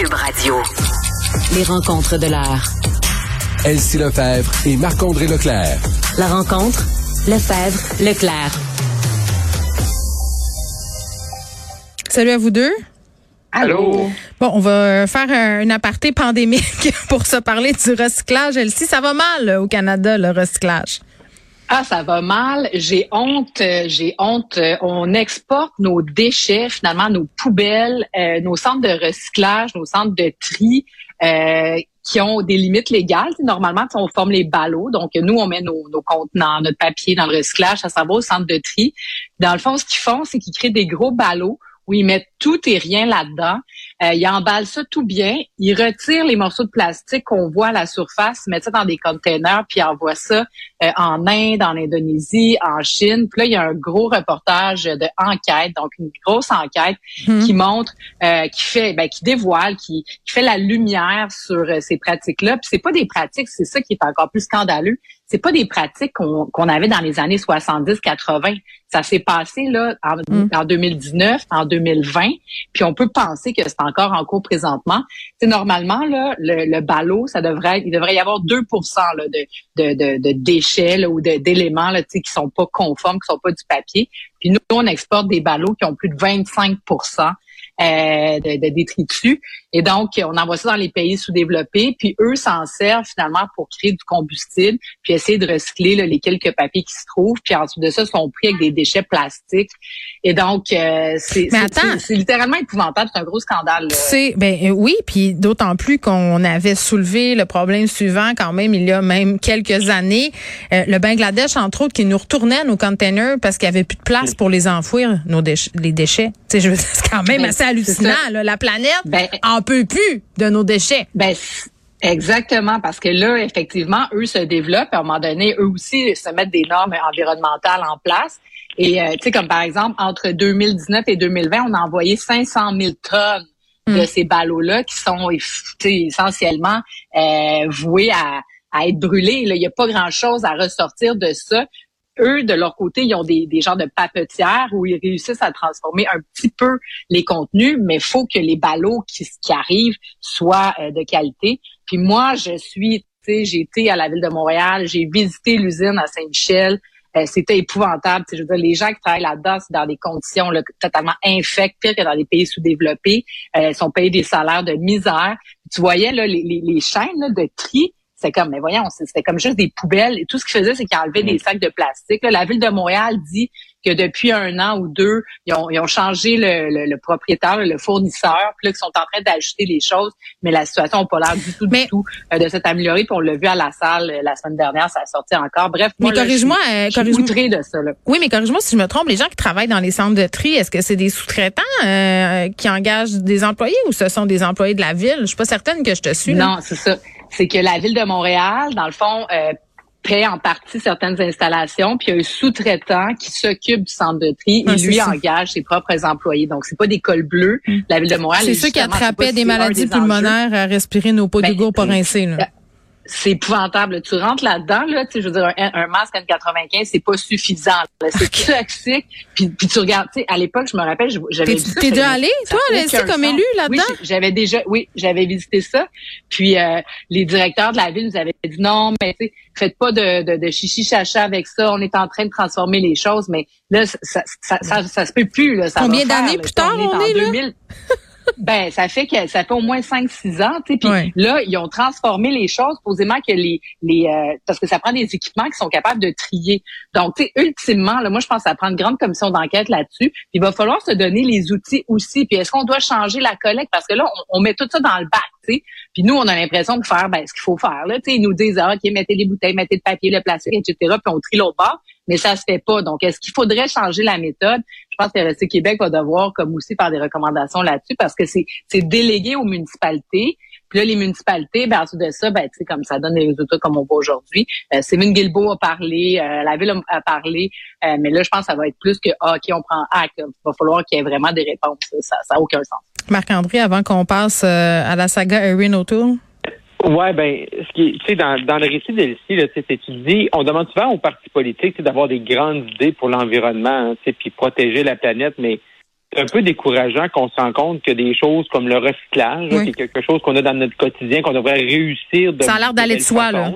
Cube Radio. Les rencontres de l'heure. Elsie Lefebvre et Marc-André Leclerc. La rencontre, Lefebvre, Leclerc. Salut à vous deux. Allô? Bon, on va faire un, aparté pandémique pour se parler du recyclage. Elsie, ça va mal au Canada, le recyclage? Ah, ça va mal. J'ai honte. euh, J'ai honte. Euh, On exporte nos déchets, finalement, nos poubelles, euh, nos centres de recyclage, nos centres de tri, qui ont des limites légales. Normalement, on forme les ballots. Donc, nous, on met nos, nos contenants, notre papier dans le recyclage. Ça s'en va au centre de tri. Dans le fond, ce qu'ils font, c'est qu'ils créent des gros ballots où ils mettent tout et rien là-dedans. Euh, ils emballent ça tout bien. Ils retirent les morceaux de plastique qu'on voit à la surface, mettent ça dans des containers, puis envoient ça euh, en Inde, en Indonésie, en Chine. Puis là, il y a un gros reportage de enquête, donc une grosse enquête Hmm. qui montre, euh, qui fait, ben, qui dévoile, qui, qui fait la lumière sur euh, ces pratiques-là. Puis c'est pas des pratiques, c'est ça qui est encore plus scandaleux. C'est pas des pratiques qu'on avait dans les années 70-80. Ça s'est passé là en, Hmm. en 2019, en 2020, puis on peut penser que c'est encore en cours présentement. C'est normalement là, le, le ballot, ça devrait, il devrait y avoir 2 là, de, de, de, de déchets là, ou d'éléments qui sont pas conformes, qui sont pas du papier. Puis nous, on exporte des ballots qui ont plus de 25 euh, de, de détritus. Et donc, on envoie ça dans les pays sous-développés, puis eux s'en servent finalement pour créer du combustible, puis essayer de recycler là, les quelques papiers qui se trouvent, puis ensuite de ça, sont pris avec des déchets plastiques. Et donc, euh, c'est littéralement épouvantable, c'est un gros scandale. C'est ben euh, oui, puis d'autant plus qu'on avait soulevé le problème suivant quand même il y a même quelques années, Euh, le Bangladesh entre autres qui nous retournait nos containers parce qu'il y avait plus de place pour les enfouir nos déchets, les déchets. Je c'est quand même Ben, assez hallucinant là. la planète Ben, en peut plus de nos déchets. Ben, exactement, parce que là, effectivement, eux se développent. À un moment donné, eux aussi se mettent des normes environnementales en place. Et, euh, tu sais, comme par exemple, entre 2019 et 2020, on a envoyé 500 000 tonnes de ces ballots-là qui sont essentiellement euh, voués à, à être brûlés. là. Il n'y a pas grand-chose à ressortir de ça. Eux, de leur côté, ils ont des, des genres de papetières où ils réussissent à transformer un petit peu les contenus, mais faut que les ballots qui, qui arrivent soient euh, de qualité. Puis moi, je suis, tu sais, j'ai été à la ville de Montréal, j'ai visité l'usine à Saint-Michel. Euh, c'était épouvantable. Je veux dire, les gens qui travaillent là-dedans, c'est dans des conditions là, totalement infectes, que dans les pays sous-développés. Euh, sont payés des salaires de misère. Tu voyais là, les, les, les chaînes de tri, c'est comme, mais voyons, c'était comme juste des poubelles. Et tout ce qu'ils faisaient, c'est qu'ils enlevaient des sacs de plastique. Là, la ville de Montréal dit que depuis un an ou deux, ils ont, ils ont changé le, le, le propriétaire, le fournisseur, puis là, ils sont en train d'ajuster les choses, mais la situation n'a pas l'air du tout, Mais- du tout euh, de s'être améliorée. Puis on l'a vu à la salle euh, la semaine dernière, ça a sorti encore. Bref, Mais là, je suis- corrige-moi, euh, je suis corrige-moi. outrée de ça. Là. Oui, mais corrige-moi si je me trompe, les gens qui travaillent dans les centres de tri, est-ce que c'est des sous-traitants euh, qui engagent des employés ou ce sont des employés de la ville? Je suis pas certaine que je te suis. là. Non, c'est ça. C'est que la ville de Montréal, dans le fond, euh, paie en partie certaines installations, puis il y a un sous-traitant qui s'occupe du centre de tri. Ah, et lui ça. Mm. engage ses propres employés. Donc, c'est pas des cols bleus. La ville de Montréal. C'est ceux qui attrapaient des maladies des enjeux. pulmonaires à respirer nos pots Ben, d'Hugo pas rincés. là. C'est épouvantable. Tu rentres là-dedans, là, tu sais, je veux dire, un, un masque N95, c'est pas suffisant. C'est toxique. Puis, puis tu regardes, tu sais, à l'époque, je me rappelle, j'avais T'es- déjà allé, toi, aucun comme élu, là-dedans? Oui, j'avais déjà, oui, j'avais visité ça. Puis euh, les directeurs de la ville nous avaient dit non, mais tu sais, faites pas de, de, de chichi chacha avec ça. On est en train de transformer les choses, mais là, ça, ça, ça, ça, ça se peut plus. Là, ça Combien d'années plus tard on est, en est, là? 2000. Ben, ça fait que ça fait au moins 5-6 ans, tu sais. Puis Ouais. là, ils ont transformé les choses, posément que les les euh, parce que ça prend des équipements qui sont capables de trier. Donc, tu sais, ultimement, là, moi, je pense que ça prend une grande commission d'enquête là-dessus. Puis il va falloir se donner les outils aussi. Puis est-ce qu'on doit changer la collecte? Parce que là, on, on met tout ça dans le bac, tu sais. Puis nous, on a l'impression de faire ben, ce qu'il faut faire. Là, ils nous disent ah, ok, mettez les bouteilles, mettez le papier, le plastique, etc. Puis on trie l'autre bord. Mais ça se fait pas. Donc, est-ce qu'il faudrait changer la méthode? Je pense que Recyc Québec va devoir, comme aussi, faire des recommandations là-dessus parce que c'est délégué aux municipalités. Puis là, les municipalités, ben, en dessous de ça, ben, tu sais, comme ça donne des résultats comme on voit aujourd'hui. Euh, Sévin Guilbeault a parlé, euh, la ville a, a parlé, euh, mais là, je pense que ça va être plus que, ah, OK, on prend acte. Il va falloir qu'il y ait vraiment des réponses. Ça n'a aucun sens. Marc-André, avant qu'on passe euh, à la saga Erin O'Toole. Ouais, ben, ce qui, tu sais, dans, dans le récit d'Elsie, là, tu sais, c'est- tu dis, on demande souvent aux partis politiques, tu sais, d'avoir des grandes idées pour l'environnement, hein, tu sais, puis protéger la planète, mais c'est un peu décourageant qu'on se rend compte que des choses comme le recyclage, Oui. c'est quelque chose qu'on a dans notre quotidien, qu'on devrait réussir de Ça a l'air d'aller de soi, là.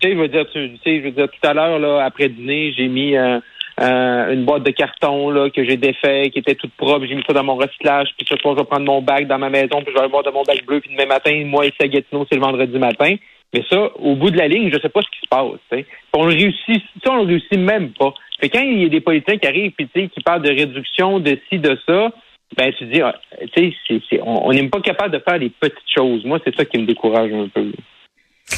Tu sais, je veux dire, tu, tu sais, je veux dire, tout à l'heure, là, après dîner, j'ai mis euh, euh, une boîte de carton là, que j'ai défait, qui était toute propre, j'ai mis ça dans mon recyclage, puis ce soir, je vais prendre mon bac dans ma maison, puis je vais aller voir de mon bac bleu, puis demain matin, moi et Gatineau, c'est le vendredi matin. Mais ça, au bout de la ligne, je sais pas ce qui se passe. tu sais. Puis On le réussit, ça, on le réussit même pas. Fait quand il y a des politiciens qui arrivent sais, qui parlent de réduction de ci, de ça, ben tu dis, ah, on on n'est pas capable de faire les petites choses. Moi, c'est ça qui me décourage un peu.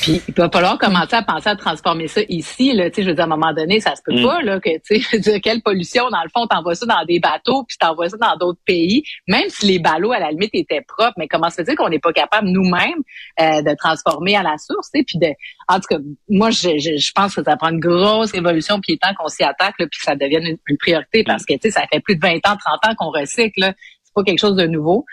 Puis il va falloir commencer à penser à transformer ça ici. Là, Tu sais, je veux dire, à un moment donné, ça se peut Mm. pas là, que tu dire, quelle pollution, dans le fond, t'envoies ça dans des bateaux, puis t'envoies ça dans d'autres pays, même si les ballots, à la limite, étaient propres, mais comment se fait-il qu'on n'est pas capable nous-mêmes euh, de transformer à la source? Puis de, en tout cas, moi, je, je, je pense que ça prend une grosse évolution, puis il est temps qu'on s'y attaque, là, puis que ça devienne une, une priorité, parce que tu sais, ça fait plus de 20 ans, 30 ans qu'on recycle. C'est pas quelque chose de nouveau.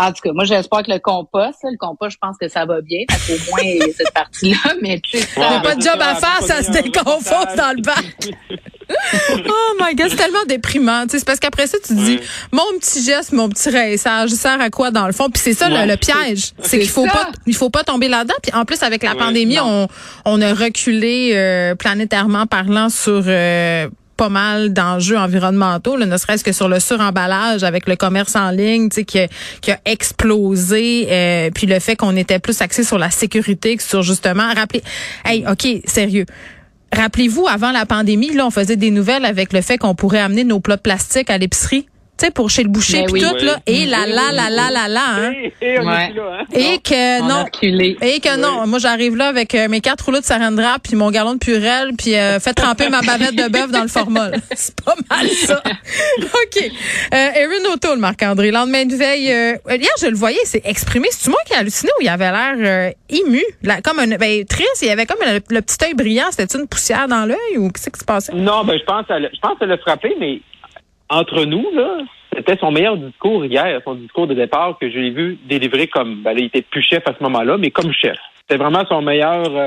En tout cas, moi, j'espère que le compost, là, le compost, je pense que ça va bien. Parce qu'au moins, cette partie-là. Mais tu sais, ça- pas de job à faire, ça se déconfose dans le bac. oh my God, c'est tellement déprimant. Tu sais, C'est parce qu'après ça, tu te dis, Ouais. mon petit geste, mon petit rinçage, sert à quoi dans le fond? Puis c'est ça le- Ouais. le, piège. C'est qu'il faut ça. pas il faut pas tomber là-dedans. Puis en plus, avec la Ouais, pandémie, on, on a reculé euh, planétairement parlant sur... euh, pas mal d'enjeux environnementaux, là, ne serait-ce que sur le suremballage avec le commerce en ligne, qui a, qui a explosé, euh, puis le fait qu'on était plus axé sur la sécurité que sur justement rappeler. Hey, ok, sérieux. Rappelez-vous, avant la pandémie, là, on faisait des nouvelles avec le fait qu'on pourrait amener nos plats de plastique à l'épicerie. Tu sais, pour chez le boucher, Ben puis oui. tout, là. Et là, là, là, là, là, là, hein. Et, et on Ouais. est là, hein? Et que on a non. Et que non, moi j'arrive là avec euh, mes quatre rouleaux de sarendra puis mon galon de purée puis euh, fait tremper ma bavette de bœuf dans le formol. C'est pas mal ça. OK. Euh, Erin O'Toole, Marc-André, lendemain de veille, euh, hier je le voyais, il s'est exprimé. C'est moi qui ai halluciné ou il avait l'air euh, ému, là, comme un ben triste, il avait comme le, le petit œil brillant, c'était une poussière dans l'œil ou qu'est-ce qui se passait? Non, ben je pense à le- je pense à le frapper, mais entre nous, là, c'était son meilleur discours hier, son discours de départ que je l'ai vu délivrer comme ben là, il était plus chef à ce moment-là, mais comme chef. C'était vraiment son meilleur euh,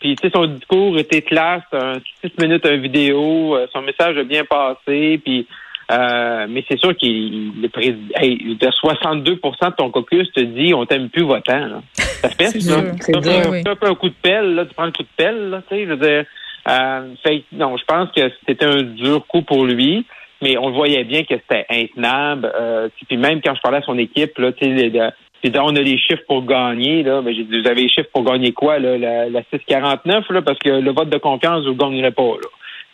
puis tu sais, son discours était c'était un six minutes un vidéo, euh, son message a bien passé, puis euh, mais c'est sûr qu'il le président hey, de 62% de ton caucus te dit on t'aime plus votant. Là. Ça se pèse, C'est un- peu un coup de pelle, là, tu prends le coup de pelle, là, tu sais, je veux dire. Euh, fait non, je pense que c'était un dur coup pour lui, mais on le voyait bien que c'était intenable. Euh, puis même quand je parlais à son équipe, là, tu sais, on a les chiffres pour gagner, là, mais j'ai dit, vous avez les chiffres pour gagner quoi, là, la, la 649, là, parce que le vote de confiance, vous ne gagnerez pas, là.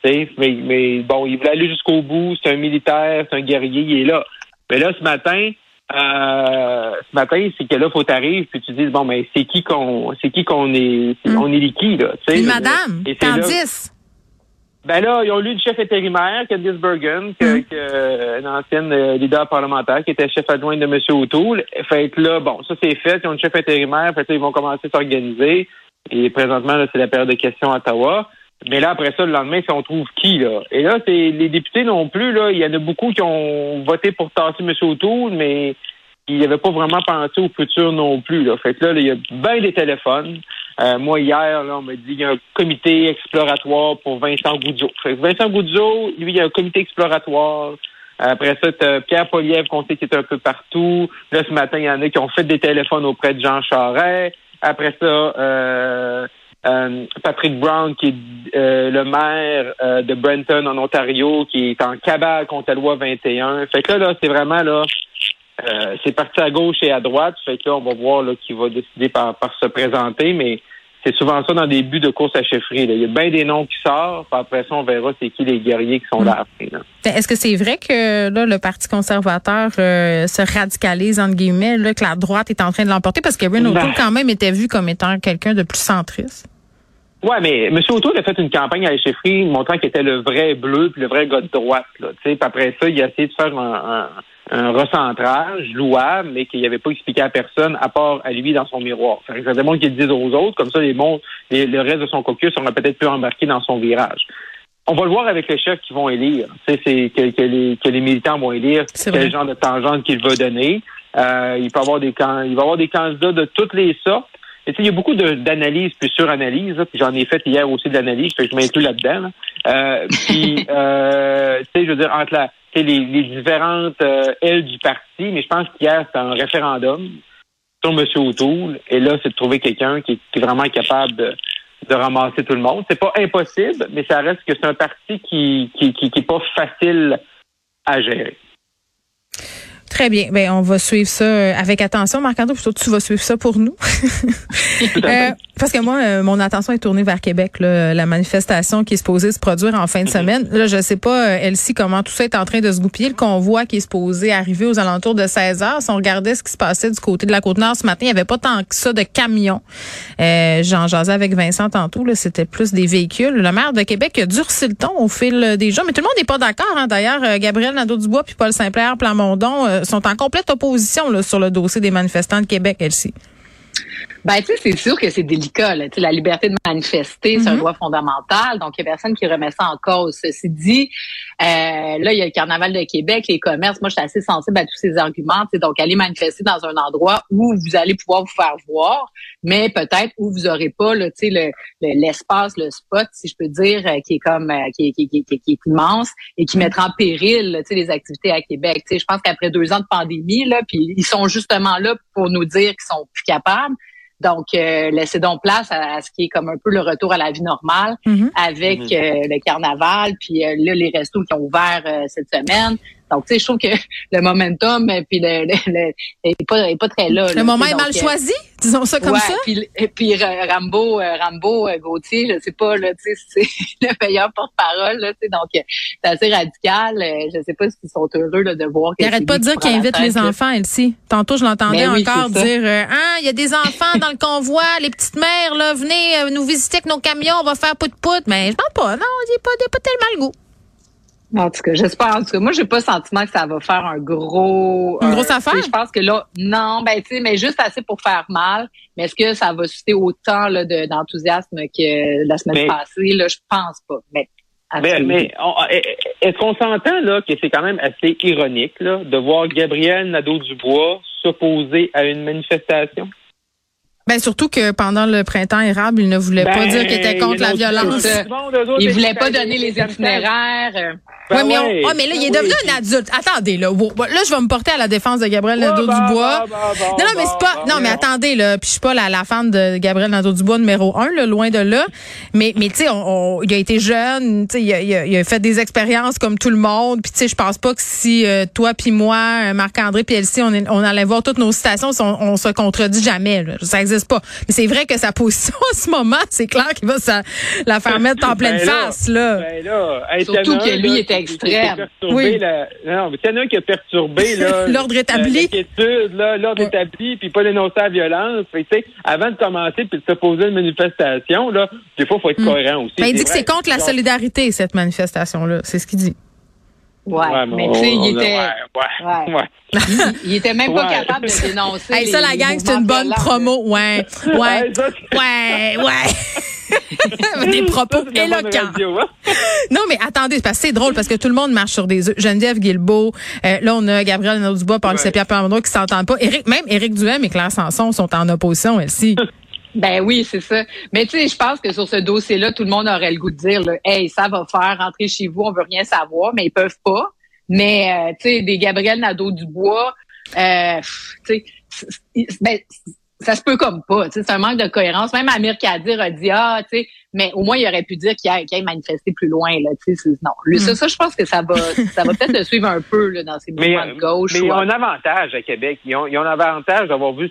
Tu sais, Mais, mais bon, il voulait aller jusqu'au bout, c'est un militaire, c'est un guerrier, il est là. Mais là, ce matin, euh, ce matin, c'est que là, faut t'arriver puis tu dis bon, mais c'est qui qu'on, c'est qui qu'on est, c'est- Mm. on est qui là. Une madame. Et c'est là- Candice. Ben là, ils ont lu le chef intérimaire, Candice Bergen, que, Mm. que, euh, une ancienne euh, leader parlementaire, qui était chef adjoint de M. O'Toole. Fait que là, bon, ça c'est fait, ils ont le chef intérimaire, fait que là, ils vont commencer à s'organiser. Et présentement, là, c'est la période de questions à Ottawa. Mais là, après ça, le lendemain, si on trouve qui, là? Et là, c'est les députés non plus, là. Il y en a beaucoup qui ont voté pour tasser M. O'Toole, mais ils n'avaient pas vraiment pensé au futur non plus, là. Fait que là, là, il y a bien des téléphones. Euh, moi, hier, là, on m'a dit qu'il y a un comité exploratoire pour Vincent Goudzo. Fait que Vincent Goudzo, lui, il y a un comité exploratoire. Après ça, t'as Pierre Poliev qu'on sait qui est un peu partout. Là, ce matin, il y en a qui ont fait des téléphones auprès de Jean Charest. Après ça, euh, euh, Patrick Brown, qui est euh, le maire euh, de Brenton en Ontario, qui est en cabale contre la loi 21. Fait que là, là c'est vraiment là, euh, c'est parti à gauche et à droite. Fait que là, on va voir là, qui va décider par, par se présenter, mais c'est souvent ça dans des buts de course à chefferie. là. Il y a bien des noms qui sortent, puis après ça, on verra c'est qui les guerriers qui sont là après. Est-ce que c'est vrai que là, le Parti conservateur euh, se radicalise, entre guillemets, là, que la droite est en train de l'emporter? Parce que Erin O'Toole, Ben. quand même, était vu comme étant quelqu'un de plus centriste. Ouais, mais M. O'Toole a fait une campagne à la chefferie montrant qu'il était le vrai bleu puis le vrai gars de droite. Là, puis après ça, il a essayé de faire un, un, un recentrage louable, mais qu'il n'avait pas expliqué à personne, à part à lui dans son miroir. Fait que ça qu'il le dise aux autres, comme ça les, mon- les- le reste de son caucus aura peut-être pu embarquer dans son virage. On va le voir avec les chefs qui vont élire. Tu sais, c'est que, que les, que les militants vont élire quel genre de tangente qu'il veut donner. Euh, il peut avoir des il va y avoir des candidats de toutes les sortes. Et il y a beaucoup d'analyses puis suranalyses, j'en ai fait hier aussi de l'analyse, je m'inclus là-dedans. Là. Euh, puis, euh, tu sais, je veux dire, entre la, les, différentes euh, ailes du parti, mais je pense qu'hier, c'était un référendum sur M. O'Toole, et là, c'est de trouver quelqu'un qui, est vraiment capable de, ramasser tout le monde. C'est pas impossible, mais ça reste que c'est un parti qui, qui, qui, qui pas facile à gérer. Très bien. Ben, on va suivre ça euh, avec attention. Marc-André, plutôt tu vas suivre ça pour nous. euh, parce que moi, euh, mon attention est tournée vers Québec, là, la manifestation qui est supposée se produire en fin de mhm. semaine. Là, je sais pas, euh, Elsie, comment tout ça est en train de se goupiller. Le convoi qui est supposé arriver aux alentours de 16 heures. Si on regardait ce qui se passait du côté de la Côte-Nord ce matin, il n'y avait pas tant que ça de camions. J'en jasais avec Vincent tantôt. C'était plus des véhicules. Le maire de Québec a durci le ton au fil des jours. Mais tout le monde n'est pas d'accord. Hein. D'ailleurs, Gabriel Nadeau-Dubois puis Paul Saint-Pierre Plamondon sont en complète opposition sur le dossier des manifestants de Québec, Elsie. Ben, tu sais, c'est sûr que c'est délicat. Là. La liberté de manifester, c'est un mhm. droit fondamental. Donc, il n'y a personne qui remet ça en cause. Ceci dit, euh, là, il y a le Carnaval de Québec, les commerces. Moi, je suis assez sensible à tous ces arguments. Donc, aller manifester dans un endroit où vous allez pouvoir vous faire voir, mais peut-être où vous n'aurez pas le, l'espace, le, spot, si je peux dire, euh, qui est comme euh, qui, qui, qui, qui, est immense et qui mettra en péril les activités à Québec. sais, je pense qu'après deux ans de pandémie, là, puis ils sont justement là pour nous dire qu'ils sont plus capables. Donc, euh, laissez donc place à, ce qui est comme un peu le retour à la vie normale mm-hmm. avec mm-hmm. euh, le carnaval, puis euh, là, les restos qui ont ouvert cette semaine. Donc, tu sais, je trouve que le momentum puis le, le, est, pas, est pas très là. Le moment est mal choisi, disons ça comme ça. Puis, et puis Rambo, Rambo Gauthier, je sais pas, là, tu sais, c'est le meilleur porte-parole, là, tu sais, donc c'est assez radical. Je sais pas s'ils sont heureux là, de voir. Il arrête pas de dire qu'il invite les enfants, Elsie. Tantôt, je l'entendais ben encore dire, ah, il y a des enfants dans le convoi, les petites mères, là, venez nous visiter avec nos camions, on va faire pout-pout. Mais je pense pas, non, il n'y a pas, pas tellement le goût. En tout cas, j'espère. En tout cas, moi, j'ai pas le sentiment que ça va faire un gros. Une grosse affaire? Je pense que là, non, ben tu sais, mais juste assez pour faire mal. Mais est-ce que ça va susciter autant là, d'enthousiasme que la semaine passée? Là, je pense pas. Mais mais, est-ce qu'on s'entend là que c'est quand même assez ironique là, de voir Gabriel Nadeau-Dubois s'opposer à une manifestation? Ben surtout que pendant le printemps érable, il ne voulait pas ben, dire qu'il était contre la violence. Il voulait pas donner les itinéraires. Ben ouais, mais, on, mais là, il est devenu un adulte. Attendez, là. Là, je vais me porter à la défense de Gabriel Nadeau-Dubois. non, non, mais c'est pas. Non, mais attendez, là. Puis je suis pas la, la fan de Gabriel Nadeau-Dubois numéro un, là, loin de là. Mais, mais tu sais, on, il a été jeune. Tu sais, il, il, a fait des expériences comme tout le monde. Puis tu sais, je pense pas que si euh, toi puis moi, euh, Marc-André puis Elsie, on, on allait voir toutes nos citations, on, on se contredit jamais. Là. Ça existe pas. Mais c'est vrai que sa position en ce moment, c'est clair qu'il va ça, la faire mettre en pleine ben face, là. Ben là Surtout que lui était extrême. Oui. non, mais il y en a un qui a perturbé l'ordre établi. l'ordre établi, puis pas dénoncer la violence. Fait, avant de commencer puis de s'opposer à une manifestation, là, des fois, il faut être mm. cohérent aussi. Ben, il dit que c'est contre la solidarité, cette manifestation-là. C'est ce qu'il dit. Ouais, mais tu sais, il était. Ouais, ouais, Il, était même pas capable de dénoncer. Hey, ça, la gang, c'est une bonne promo. Ouais, ouais, ouais, ouais. des propos éloquents. Hein. non, mais attendez, parce que c'est drôle parce que tout le monde marche sur des œufs. Geneviève Guilbeault, euh, là, on a Gabriel Nadeau-Dubois, Paul ouais. Pierre qui s'entendent pas. Même Éric Duhem et Claire Sanson sont en opposition, aussi. Ben oui, c'est ça. Mais tu sais, je pense que sur ce dossier-là, tout le monde aurait le goût de dire, là, hey, ça va faire rentrer chez vous, on veut rien savoir, mais ils peuvent pas. Mais euh, tu sais, des Gabriel Nadeau-Dubois, euh, tu sais, ben, ça se peut comme pas. C'est un manque de cohérence. Même Amir Kadir a dit ah, tu sais, mais au moins il aurait pu dire qu'il a, manifesté plus loin là. Tu sais, non. Lui, ça, hmm. ça, je pense que ça va, ça va peut-être le suivre un peu là, dans ces mouvements de gauche. Mais ils ont un avantage à Québec. Ils ont, ils ont un avantage d'avoir vu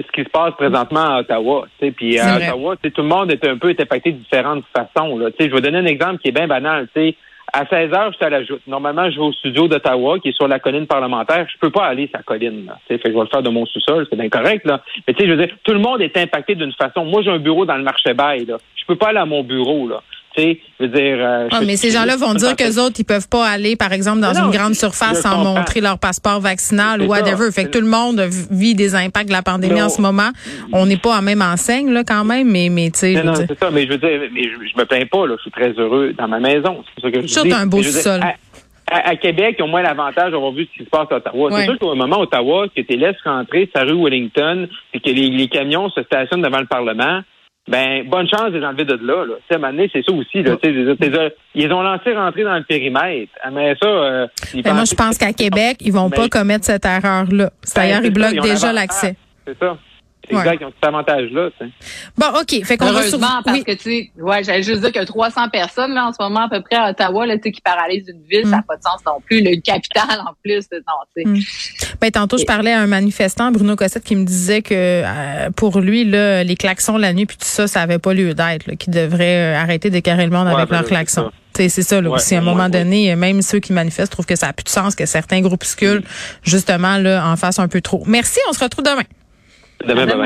ce qui se passe présentement à Ottawa. Puis à Ottawa, tout le monde est un peu impacté de différentes façons. Là. Je vais donner un exemple qui est bien banal. sais À 16 heures, je suis à la joute. Normalement, je vais au studio d'Ottawa, qui est sur la colline parlementaire. Je peux pas aller sur la colline. Là. Fait que je vais le faire de mon sous-sol, c'est incorrect. Là. Mais tu sais, je veux dire, tout le monde est impacté d'une façon. Moi, j'ai un bureau dans le marché bail. Là. Je peux pas aller à mon bureau. Là veux dire. Euh, ah, mais ces gens-là vont dire que autres, ils peuvent pas aller, par exemple, dans une grande surface sans montrer leur passeport vaccinal ou whatever. fait que tout le monde vit des impacts de la pandémie en ce moment. On n'est pas en même enseigne, là, quand même, mais, mais tu sais. Non, c'est ça, mais je veux dire, mais je, me plains pas, là. Je suis très heureux dans ma maison. C'est ça que je dis. un beau sol. à, Québec, ils ont moins l'avantage d'avoir vu ce qui se passe à Ottawa. Ouais. C'est sûr qu'au moment Ottawa, que tu laisses rentrer sa rue Wellington et que les, les camions se stationnent devant le Parlement, ben bonne chance de les enlever de là. là. Moment donné, c'est ça aussi. Là, ils ont lancé rentrer dans le périmètre. Mais ça, euh, ils Ben, moi, je pense qu'à Québec, ils vont pas commettre cette erreur-là. Ben, D'ailleurs, ils ça, bloquent déjà l'accès. C'est ça. Ouais. Exact, ils ont cet avantage-là. tu sais. Bon, OK. Fait qu'on va sur... Heureusement, parce oui. que, tu sais, ouais, j'allais juste dire que 300 personnes, là, en ce moment, à peu près, à Ottawa, là, tu sais, qui paralysent une ville, ça n'a pas de sens non plus. là, une capitale, en plus, non, tu sais. Mm. Ben, tantôt, je parlais à un manifestant, Bruno Cossette, qui me disait que euh, pour lui, là, les klaxons la nuit puis tout ça, ça avait pas lieu d'être, là, qu'il devrait euh, arrêter d'écarrer le monde Ouais, avec ben leurs c'est klaxons. ça. Tu sais, C'est ça, là, Ouais, aussi. À un ouais, moment ouais. donné, même ceux qui manifestent trouvent que ça a plus de sens que certains groupuscules, justement, là, en fassent un peu trop. Merci, on se retrouve demain. Demain, bye-bye.